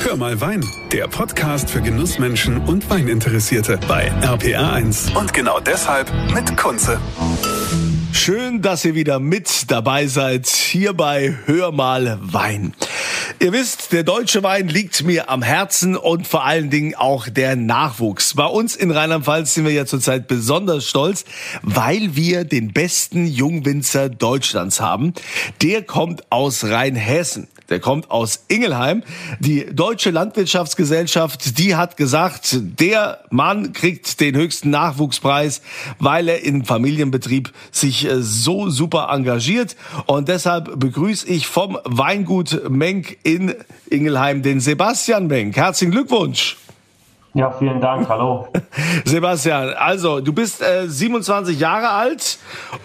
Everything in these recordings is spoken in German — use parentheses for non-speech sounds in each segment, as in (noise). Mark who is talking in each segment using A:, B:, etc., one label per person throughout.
A: Hör mal Wein, der Podcast für Genussmenschen und Weininteressierte bei RPR1. Und genau deshalb mit Kunze.
B: Schön, dass ihr wieder mit dabei seid hier bei Hör mal Wein. Ihr wisst, der deutsche Wein liegt mir am Herzen und vor allen Dingen auch der Nachwuchs. Bei uns in Rheinland-Pfalz sind wir ja zurzeit besonders stolz, weil wir den besten Jungwinzer Deutschlands haben. Der kommt aus Rheinhessen. Der kommt aus Ingelheim. Die Deutsche Landwirtschaftsgesellschaft, die hat gesagt, der Mann kriegt den höchsten Nachwuchspreis, weil er im Familienbetrieb sich äh, so super engagiert. Und deshalb begrüße ich vom Weingut Menk in Ingelheim den Sebastian Menk. Herzlichen Glückwunsch.
C: Ja, vielen Dank. Hallo. (laughs)
B: Sebastian, also du bist äh, 27 Jahre alt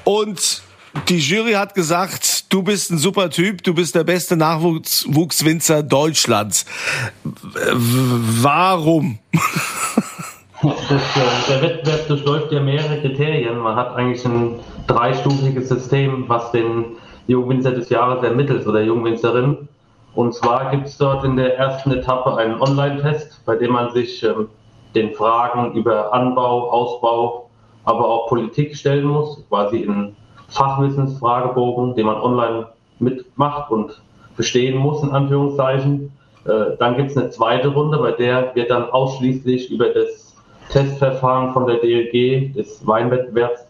B: und die Jury hat gesagt, du bist ein super Typ, du bist der beste Nachwuchswinzer Deutschlands. Warum? (laughs)
C: Das, äh, der Wettbewerb durchläuft ja mehrere Kriterien. Man hat eigentlich ein dreistufiges System, was den Jungwinzer des Jahres ermittelt oder Jungwinzerin. Und zwar gibt es dort in der ersten Etappe einen Online-Test, bei dem man sich ähm, den Fragen über Anbau, Ausbau, aber auch Politik stellen muss, quasi in Fachwissensfragebogen, den man online mitmacht und bestehen muss, in Anführungszeichen. Äh, dann gibt es eine zweite Runde, bei der wird dann ausschließlich über das Testverfahren von der DLG des Weinwettbewerbs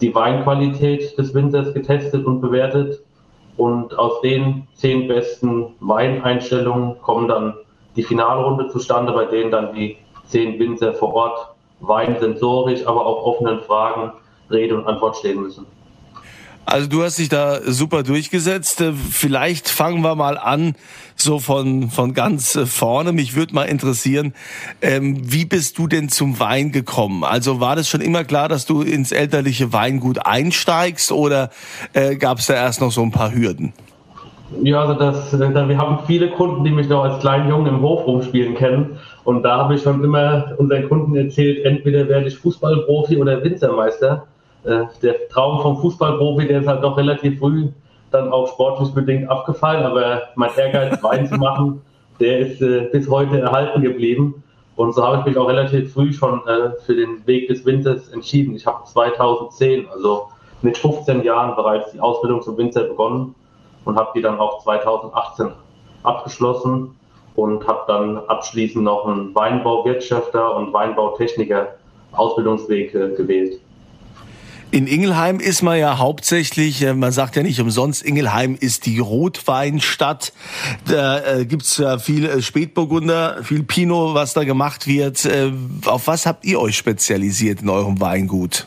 C: die Weinqualität des Winters getestet und bewertet. Und aus den zehn besten Weineinstellungen kommen dann die Finalrunde zustande, bei denen dann die zehn Winzer vor Ort weinsensorisch, aber auch offenen Fragen Rede und Antwort stehen müssen.
B: Also du hast dich da super durchgesetzt. Äh, vielleicht fangen wir mal an, so von, von ganz äh, vorne. Mich würde mal interessieren, ähm, wie bist du denn zum Wein gekommen? Also war das schon immer klar, dass du ins elterliche Weingut einsteigst oder äh, gab es da erst noch so ein paar Hürden?
C: Ja, also das, äh, wir haben viele Kunden, die mich noch als kleinen Jungen im Hof rumspielen kennen. Und da habe ich schon immer unseren Kunden erzählt, entweder werde ich Fußballprofi oder Winzermeister. Äh, der Traum vom Fußballprofi, der ist halt doch relativ früh dann auch sportlich bedingt abgefallen, aber mein Ehrgeiz, (laughs) Wein zu machen, der ist äh, bis heute erhalten geblieben. Und so habe ich mich auch relativ früh schon äh, für den Weg des Winters entschieden. Ich habe 2010, also mit 15 Jahren bereits die Ausbildung zum Winzer begonnen und habe die dann auch 2018 abgeschlossen und habe dann abschließend noch einen Weinbauwirtschafter und Weinbautechniker Ausbildungsweg äh, gewählt.
B: In Ingelheim ist man ja hauptsächlich, äh, man sagt ja nicht umsonst, Ingelheim ist die Rotweinstadt. Da äh, gibt's ja viel äh, Spätburgunder, viel Pinot, was da gemacht wird. Auf was habt ihr euch spezialisiert in eurem Weingut?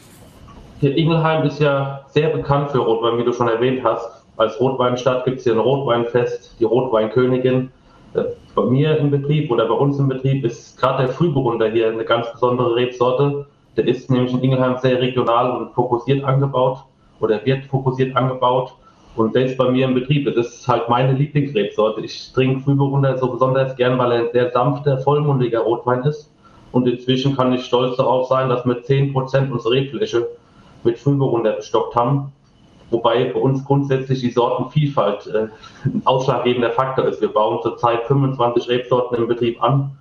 C: Hier Ingelheim ist ja sehr bekannt für Rotwein, wie du schon erwähnt hast. Als Rotweinstadt gibt es hier ein Rotweinfest, die Rotweinkönigin. Bei mir im Betrieb oder bei uns im Betrieb ist gerade der Frühburgunder hier eine ganz besondere Rebsorte der ist nämlich in Ingelheim sehr regional und fokussiert angebaut oder wird fokussiert angebaut. Und der ist bei mir im Betrieb. Das ist halt meine Lieblingsrebsorte. Ich trinke Frühburgunder so besonders gern, weil er ein sehr sanfter, vollmundiger Rotwein ist. Und inzwischen kann ich stolz darauf sein, dass wir 10% unserer Rebfläche mit Frühburgunder bestockt haben. Wobei bei uns grundsätzlich die Sortenvielfalt äh, ein ausschlaggebender Faktor ist. Wir bauen zurzeit 25 Rebsorten im Betrieb an.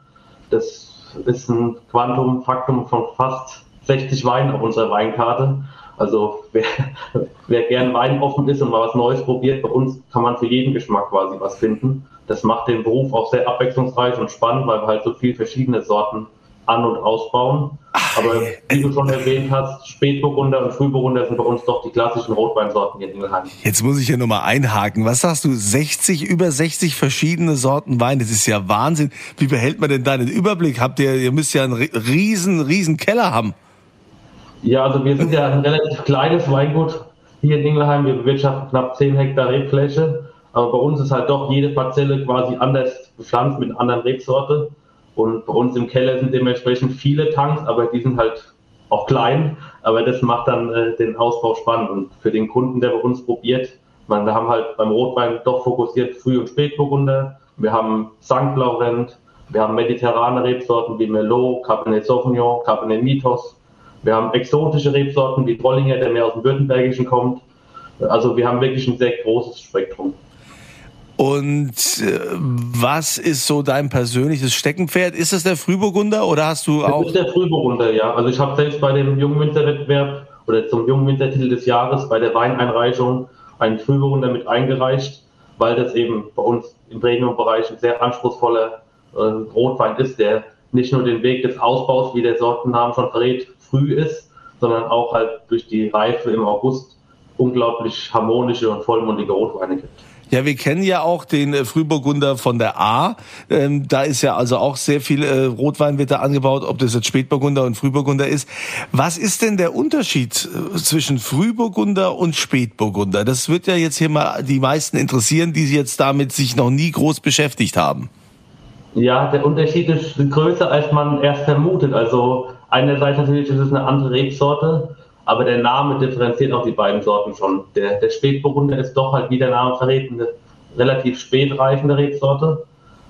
C: Das ist ein Quantum-Faktum von fast 60 Weinen auf unserer Weinkarte. Also wer, (laughs) wer gern weinoffen ist und mal was Neues probiert, bei uns kann man für jeden Geschmack quasi was finden. Das macht den Beruf auch sehr abwechslungsreich und spannend, weil wir halt so viele verschiedene Sorten an- und ausbauen. Aber wie du schon erwähnt hast, Spätburgunder und Frühburgunder sind bei uns doch die klassischen Rotweinsorten hier in Ingelheim.
B: Jetzt muss ich hier nochmal einhaken. Was sagst du? 60, über 60 verschiedene Sorten Wein. Das ist ja Wahnsinn. Wie behält man denn da den Überblick? Habt ihr, ihr müsst ja einen riesen, riesen Keller haben.
C: Ja, also wir sind ja ein relativ kleines Weingut hier in Ingelheim. Wir bewirtschaften knapp 10 Hektar Rebfläche. Aber bei uns ist halt doch jede Parzelle quasi anders bepflanzt mit anderen Rebsorte. Und bei uns im Keller sind dementsprechend viele Tanks, aber die sind halt auch klein. Aber das macht dann äh, den Ausbau spannend. Und für den Kunden, der bei uns probiert, man, wir haben halt beim Rotwein doch fokussiert Früh- und Spätburgunder. Wir haben St. Laurent, wir haben mediterrane Rebsorten wie Merlot, Cabernet Sauvignon, Cabernet Mitos. Wir haben exotische Rebsorten wie Trollinger, der mehr aus dem Württembergischen kommt. Also wir haben wirklich ein sehr großes Spektrum.
B: Und äh, was ist so dein persönliches Steckenpferd? Ist es der Frühburgunder oder hast du auch?
C: Das ist der Frühburgunder, ja. Also ich habe selbst bei dem Jungwinterwettbewerb oder zum Jungwintertitel des Jahres bei der Weineinreichung einen Frühburgunder mit eingereicht, weil das eben bei uns im Premium-Bereich ein sehr anspruchsvoller äh, Rotwein ist, der nicht nur den Weg des Ausbaus, wie der Sortennamen schon verrät, früh ist, sondern auch halt durch die Reife im August unglaublich harmonische und vollmundige Rotweine gibt.
B: Ja, wir kennen ja auch den äh, Frühburgunder von der A. Ähm, da ist ja also auch sehr viel äh, Rotwein wird da angebaut, ob das jetzt Spätburgunder und Frühburgunder ist. Was ist denn der Unterschied äh, zwischen Frühburgunder und Spätburgunder? Das wird ja jetzt hier mal die meisten interessieren, die jetzt damit sich noch nie groß beschäftigt haben.
C: Ja, der Unterschied ist größer, als man erst vermutet. Also einerseits natürlich ist es eine andere Rebsorte aber der Name differenziert auch die beiden Sorten schon. Der, der Spätburgunder ist doch halt, wie der Name verrät, eine relativ spätreifende Rebsorte,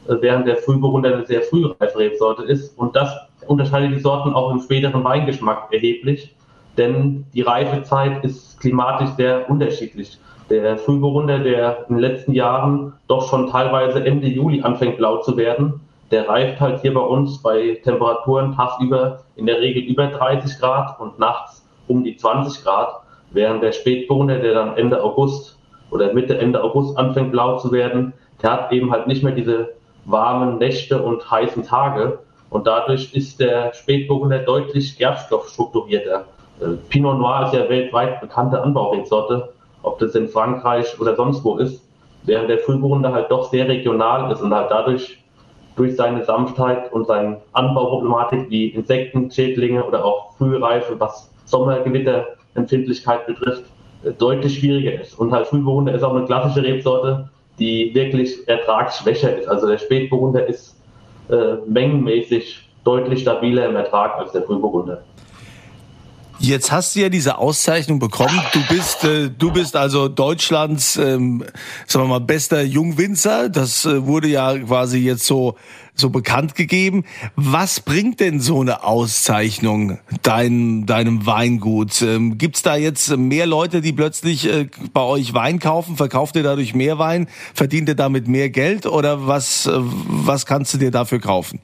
C: äh, während der Frühburgunder eine sehr frühreife Rebsorte ist. Und das unterscheidet die Sorten auch im späteren Weingeschmack erheblich, denn die Reifezeit ist klimatisch sehr unterschiedlich. Der Frühburgunder, der in den letzten Jahren doch schon teilweise Ende Juli anfängt blau zu werden, der reift halt hier bei uns bei Temperaturen tagsüber in der Regel über 30 Grad und nachts um die 20 Grad, während der Spätburgunder, der dann Ende August oder Mitte, Ende August anfängt blau zu werden, der hat eben halt nicht mehr diese warmen Nächte und heißen Tage und dadurch ist der Spätburgunder deutlich gerbstoffstrukturierter. Äh, Pinot Noir ist ja weltweit bekannte Anbaurebsorte, ob das in Frankreich oder sonst wo ist, während der Frühburgunder halt doch sehr regional ist und halt dadurch durch seine Sanftheit und seine Anbauproblematik wie Insekten, Schädlinge oder auch Frühreife, was Sommergewitterempfindlichkeit betrifft, äh, deutlich schwieriger ist. Und halt Frühburgunder ist auch eine klassische Rebsorte, die wirklich ertragsschwächer ist. Also der Spätburgunder ist äh, mengenmäßig deutlich stabiler im Ertrag als der Frühburgunder.
B: Jetzt hast du ja diese Auszeichnung bekommen. Du bist, äh, du bist also Deutschlands, ähm, sagen wir mal, bester Jungwinzer. Das äh, wurde ja quasi jetzt so so bekannt gegeben. Was bringt denn so eine Auszeichnung dein, deinem Weingut? Ähm, Gibt es da jetzt mehr Leute, die plötzlich äh, bei euch Wein kaufen? Verkauft ihr dadurch mehr Wein? Verdient ihr damit mehr Geld? Oder was, äh, was kannst du dir dafür kaufen?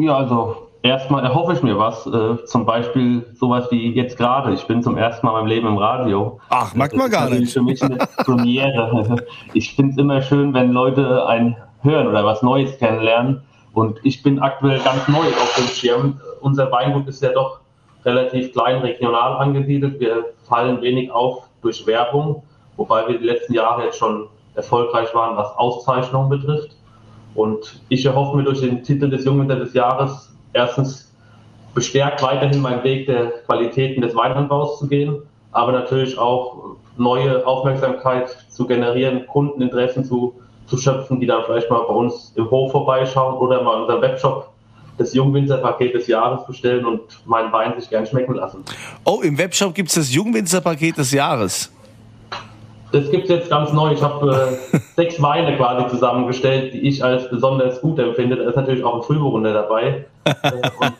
C: Ja, also erstmal erhoffe ich mir was. Äh, zum Beispiel sowas wie jetzt gerade. Ich bin zum ersten Mal in meinem Leben im Radio.
B: Ach, mag man gar nicht.
C: Für mich eine (laughs) Premiere. Ich finde es immer schön, wenn Leute ein hören oder was Neues kennenlernen. Und ich bin aktuell ganz neu auf dem Schirm. Unser Weingut ist ja doch relativ klein regional angesiedelt. Wir fallen wenig auf durch Werbung, wobei wir die letzten Jahre jetzt schon erfolgreich waren, was Auszeichnungen betrifft. Und ich erhoffe mir durch den Titel des Jungwinter des Jahres erstens bestärkt weiterhin meinen Weg der Qualitäten des Weinanbaus zu gehen, aber natürlich auch neue Aufmerksamkeit zu generieren, Kundeninteressen zu zu schöpfen, die dann vielleicht mal bei uns im Hof vorbeischauen oder mal in Webshop das Jungwinzerpaket des Jahres bestellen und meinen Wein sich gern schmecken lassen.
B: Oh, im Webshop gibt es das Jungwinzerpaket des Jahres.
C: Das gibt es jetzt ganz neu. Ich habe äh, (laughs) sechs Weine quasi zusammengestellt, die ich als besonders gut empfinde. Da ist natürlich auch ein Frühburgunder dabei. äh, (laughs) und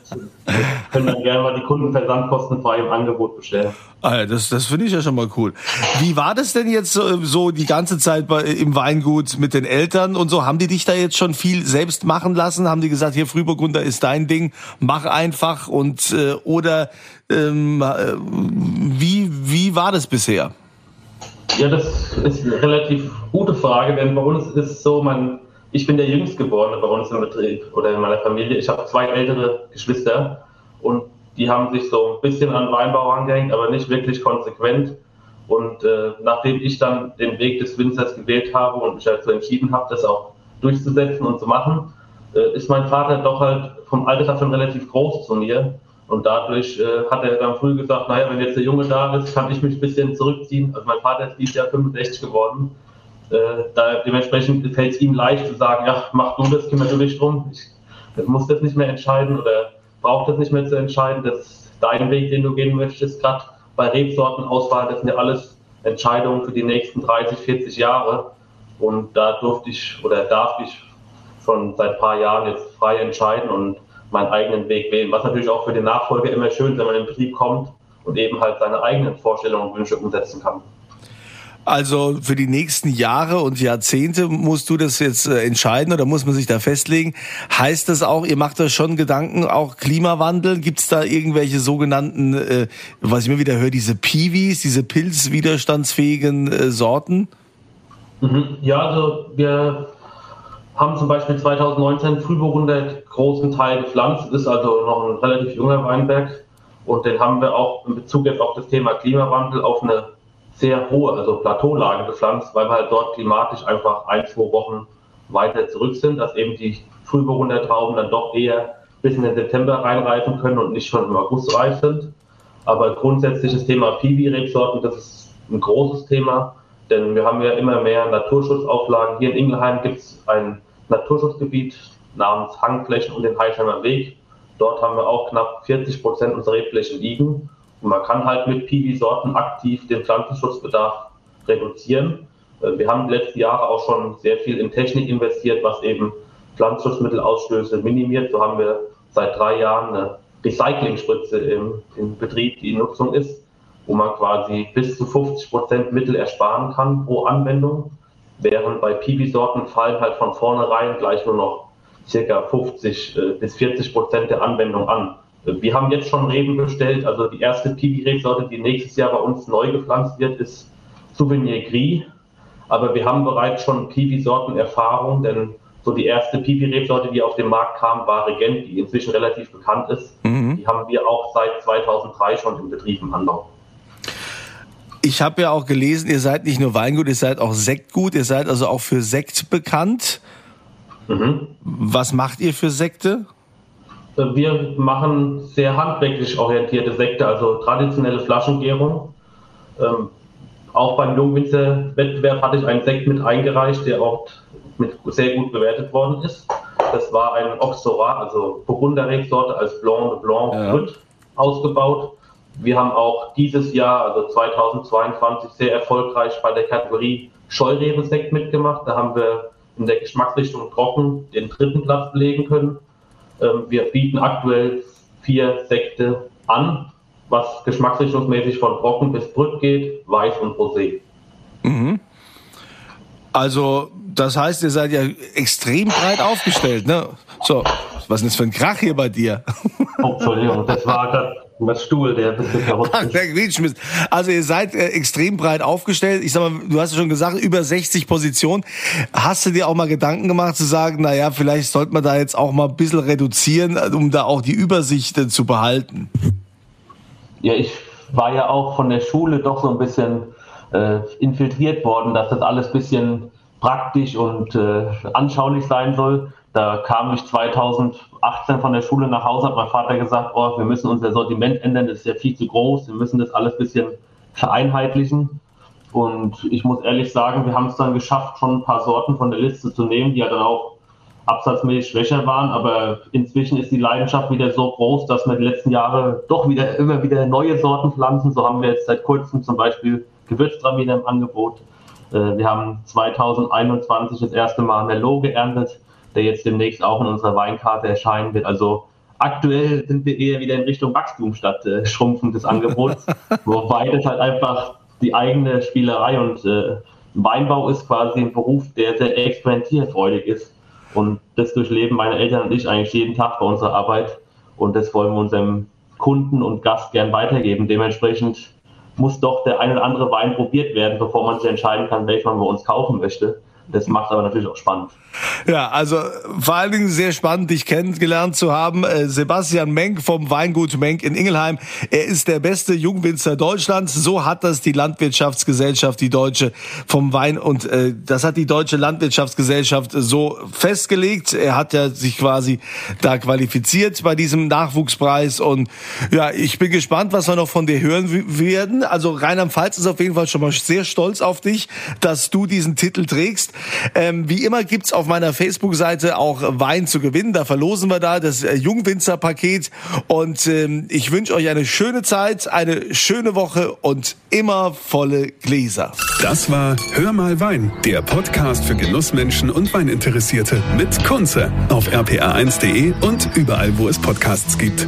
C: äh, können dann gerne mal die Kunden versandkostenfrei im Angebot bestellen.
B: Ah, das das finde ich ja schon mal cool. Wie war das denn jetzt so, so die ganze Zeit bei, im Weingut mit den Eltern und so? Haben die dich da jetzt schon viel selbst machen lassen? Haben die gesagt, hier Frühburgunder ist dein Ding, mach einfach und äh, oder ähm, äh, wie wie war das bisher?
C: Ja, das ist eine relativ gute Frage, denn bei uns ist es so, man, ich bin der Jüngstgeborene bei uns im Betrieb oder in meiner Familie. Ich habe zwei ältere Geschwister und die haben sich so ein bisschen an Weinbau angehängt, aber nicht wirklich konsequent. Und äh, nachdem ich dann den Weg des Winzers gewählt habe und mich dazu entschieden habe, das auch durchzusetzen und zu machen, äh, ist mein Vater doch halt vom Alter schon relativ groß zu mir und dadurch äh, hat er dann früh gesagt, naja, wenn jetzt der Junge da ist, kann ich mich ein bisschen zurückziehen. Also mein Vater ist dieses Jahr 65 geworden. Äh, da dementsprechend fällt es ihm leicht zu sagen, ja, mach du das, kümmere du dich drum. Ich muss das nicht mehr entscheiden oder brauche das nicht mehr zu entscheiden. Das ist dein Weg, den du gehen möchtest. Gerade bei Rebsortenauswahl, das sind ja alles Entscheidungen für die nächsten 30, 40 Jahre. Und da durfte ich oder darf ich schon seit ein paar Jahren jetzt frei entscheiden und meinen eigenen Weg wählen. Was natürlich auch für den Nachfolger immer schön ist, wenn man in den Betrieb kommt und eben halt seine eigenen Vorstellungen und Wünsche umsetzen kann.
B: Also für die nächsten Jahre und Jahrzehnte musst du das jetzt äh, entscheiden oder muss man sich da festlegen? Heißt das auch, ihr macht euch schon Gedanken, auch Klimawandel? Gibt es da irgendwelche sogenannten, äh, was ich immer wieder höre, diese Piwis, diese pilzwiderstandsfähigen äh, Sorten?
C: Mhm. Ja, also wir haben zum Beispiel 2019 Frühburgunder großen Teil gepflanzt, ist also noch ein relativ junger Weinberg und den haben wir auch in Bezug jetzt auf das Thema Klimawandel auf eine sehr hohe, also Plateaulage gepflanzt, weil wir halt dort klimatisch einfach ein, zwei Wochen weiter zurück sind, dass eben die Frühburgunder Trauben dann doch eher bis in den September reinreifen können und nicht schon im August reif sind. Aber grundsätzlich das Thema Piwi-Rebsorten, das ist ein großes Thema, denn wir haben ja immer mehr Naturschutzauflagen. Hier in Ingelheim gibt es ein Naturschutzgebiet namens Hangflächen und den Heichheimer Weg. Dort haben wir auch knapp 40 Prozent unserer Rebflächen liegen. Und man kann halt mit Piwi-Sorten aktiv den Pflanzenschutzbedarf reduzieren. Äh, wir haben die letzten Jahre auch schon sehr viel in Technik investiert, was eben Pflanzenschutzmittelausstöße minimiert. So haben wir seit drei Jahren eine Recyclingspritze im, im Betrieb, die in Nutzung ist, wo man quasi bis zu 50 Prozent Mittel ersparen kann pro Anwendung. Während bei Piwi-Sorten fallen halt von vornherein gleich nur noch circa 50 äh, bis 40 Prozent der Anwendung an. Wir haben jetzt schon Reben bestellt. Also die erste Piwi-Rebsorte, die nächstes Jahr bei uns neu gepflanzt wird, ist Souvenir Gris. Aber wir haben bereits schon Piwi-Sorten-Erfahrung, denn so die erste Piwi-Rebsorte, die auf den Markt kam, war Regent, die inzwischen relativ bekannt ist. Mhm. Die haben wir auch seit 2003 schon im Betrieb im Anbau.
B: Ich habe ja auch gelesen, ihr seid nicht nur Weingut, ihr seid auch Sektgut, ihr seid also auch für Sekt bekannt. Mhm. Was macht ihr für Sekte?
C: Wir machen sehr handwerklich orientierte Sekte, also traditionelle Flaschengärung. Ähm, auch beim Jungwinzer-Wettbewerb hatte ich einen Sekt mit eingereicht, der auch mit sehr gut bewertet worden ist. Das war ein Oxorat, also Burgunderrebsorte als Blanc de Blanc ja. Ausgebaut. Wir haben auch dieses Jahr, also 2022, sehr erfolgreich bei der Kategorie Scheurebe-Sekt mitgemacht. Da haben wir in der Geschmacksrichtung trocken den dritten Platz belegen können. Ähm, wir bieten aktuell vier Sekte an, was geschmacksrichtungsmäßig von trocken bis brütt geht, weiß und rosé. Mhm.
B: Also, das heißt, ihr seid ja extrem breit aufgestellt, ne? So, was ist denn das für ein Krach hier bei dir? (laughs)
C: Oh, Entschuldigung, das war gerade was Stuhl, der ein bisschen (laughs)
B: der Quietschmiss. Also ihr seid äh, extrem breit aufgestellt. Ich sag mal, du hast ja schon gesagt, über 60 Positionen. Hast du dir auch mal Gedanken gemacht zu sagen, na ja, vielleicht sollte man da jetzt auch mal ein bisschen reduzieren, um da auch die Übersicht äh, zu behalten?
C: Ja, ich war ja auch von der Schule doch so ein bisschen äh, infiltriert worden, dass das alles bisschen praktisch und äh, anschaulich sein soll. Da kam ich 2018 von der Schule nach Hause, hat mein Vater gesagt, oh, wir müssen unser Sortiment ändern, das ist ja viel zu groß, wir müssen das alles ein bisschen vereinheitlichen. Und ich muss ehrlich sagen, wir haben es dann geschafft, schon ein paar Sorten von der Liste zu nehmen, die ja dann auch absatzmäßig schwächer waren. Aber inzwischen ist die Leidenschaft wieder so groß, dass wir die letzten Jahre doch wieder immer wieder neue Sorten pflanzen. So haben wir jetzt seit kurzem zum Beispiel Gewürztraminer im Angebot. Äh, wir haben 2021 das erste Mal Merlot geerntet der jetzt demnächst auch in unserer Weinkarte erscheinen wird. Also aktuell sind wir eher wieder in Richtung Wachstum statt äh, Schrumpfen des Angebots, (laughs) wobei das halt einfach die eigene Spielerei und äh, Weinbau ist quasi ein Beruf, der sehr experimentierfreudig ist. Und das durchleben meine Eltern und ich eigentlich jeden Tag bei unserer Arbeit. Und das wollen wir unserem Kunden und Gast gern weitergeben. Dementsprechend muss doch der ein oder andere Wein probiert werden, bevor man sich entscheiden kann, welchen man bei uns kaufen möchte. Das macht aber natürlich auch spannend.
B: Ja, also vor allen Dingen sehr spannend, dich kennengelernt zu haben. Äh, Sebastian Menk vom Weingut Menk in Ingelheim. Er ist der beste Jungwinzer Deutschlands. So hat das die Landwirtschaftsgesellschaft, die Deutsche vom Wein und äh, das hat die Deutsche Landwirtschaftsgesellschaft so festgelegt. Er hat ja sich quasi da qualifiziert bei diesem Nachwuchspreis und ja, ich bin gespannt, was wir noch von dir hören werden. Also Rheinland-Pfalz ist auf jeden Fall schon mal sehr stolz auf dich, dass du diesen Titel trägst. Ähm, wie immer gibt's auf meiner Facebook-Seite auch Wein zu gewinnen. Da verlosen wir da das äh, Jungwinzer-Paket. Und ähm, ich wünsche euch eine schöne Zeit, eine schöne Woche und immer volle Gläser.
A: Das war Hör mal Wein, der Podcast für Genussmenschen und Weininteressierte mit Kunze auf rpa1.de und überall, wo es Podcasts gibt.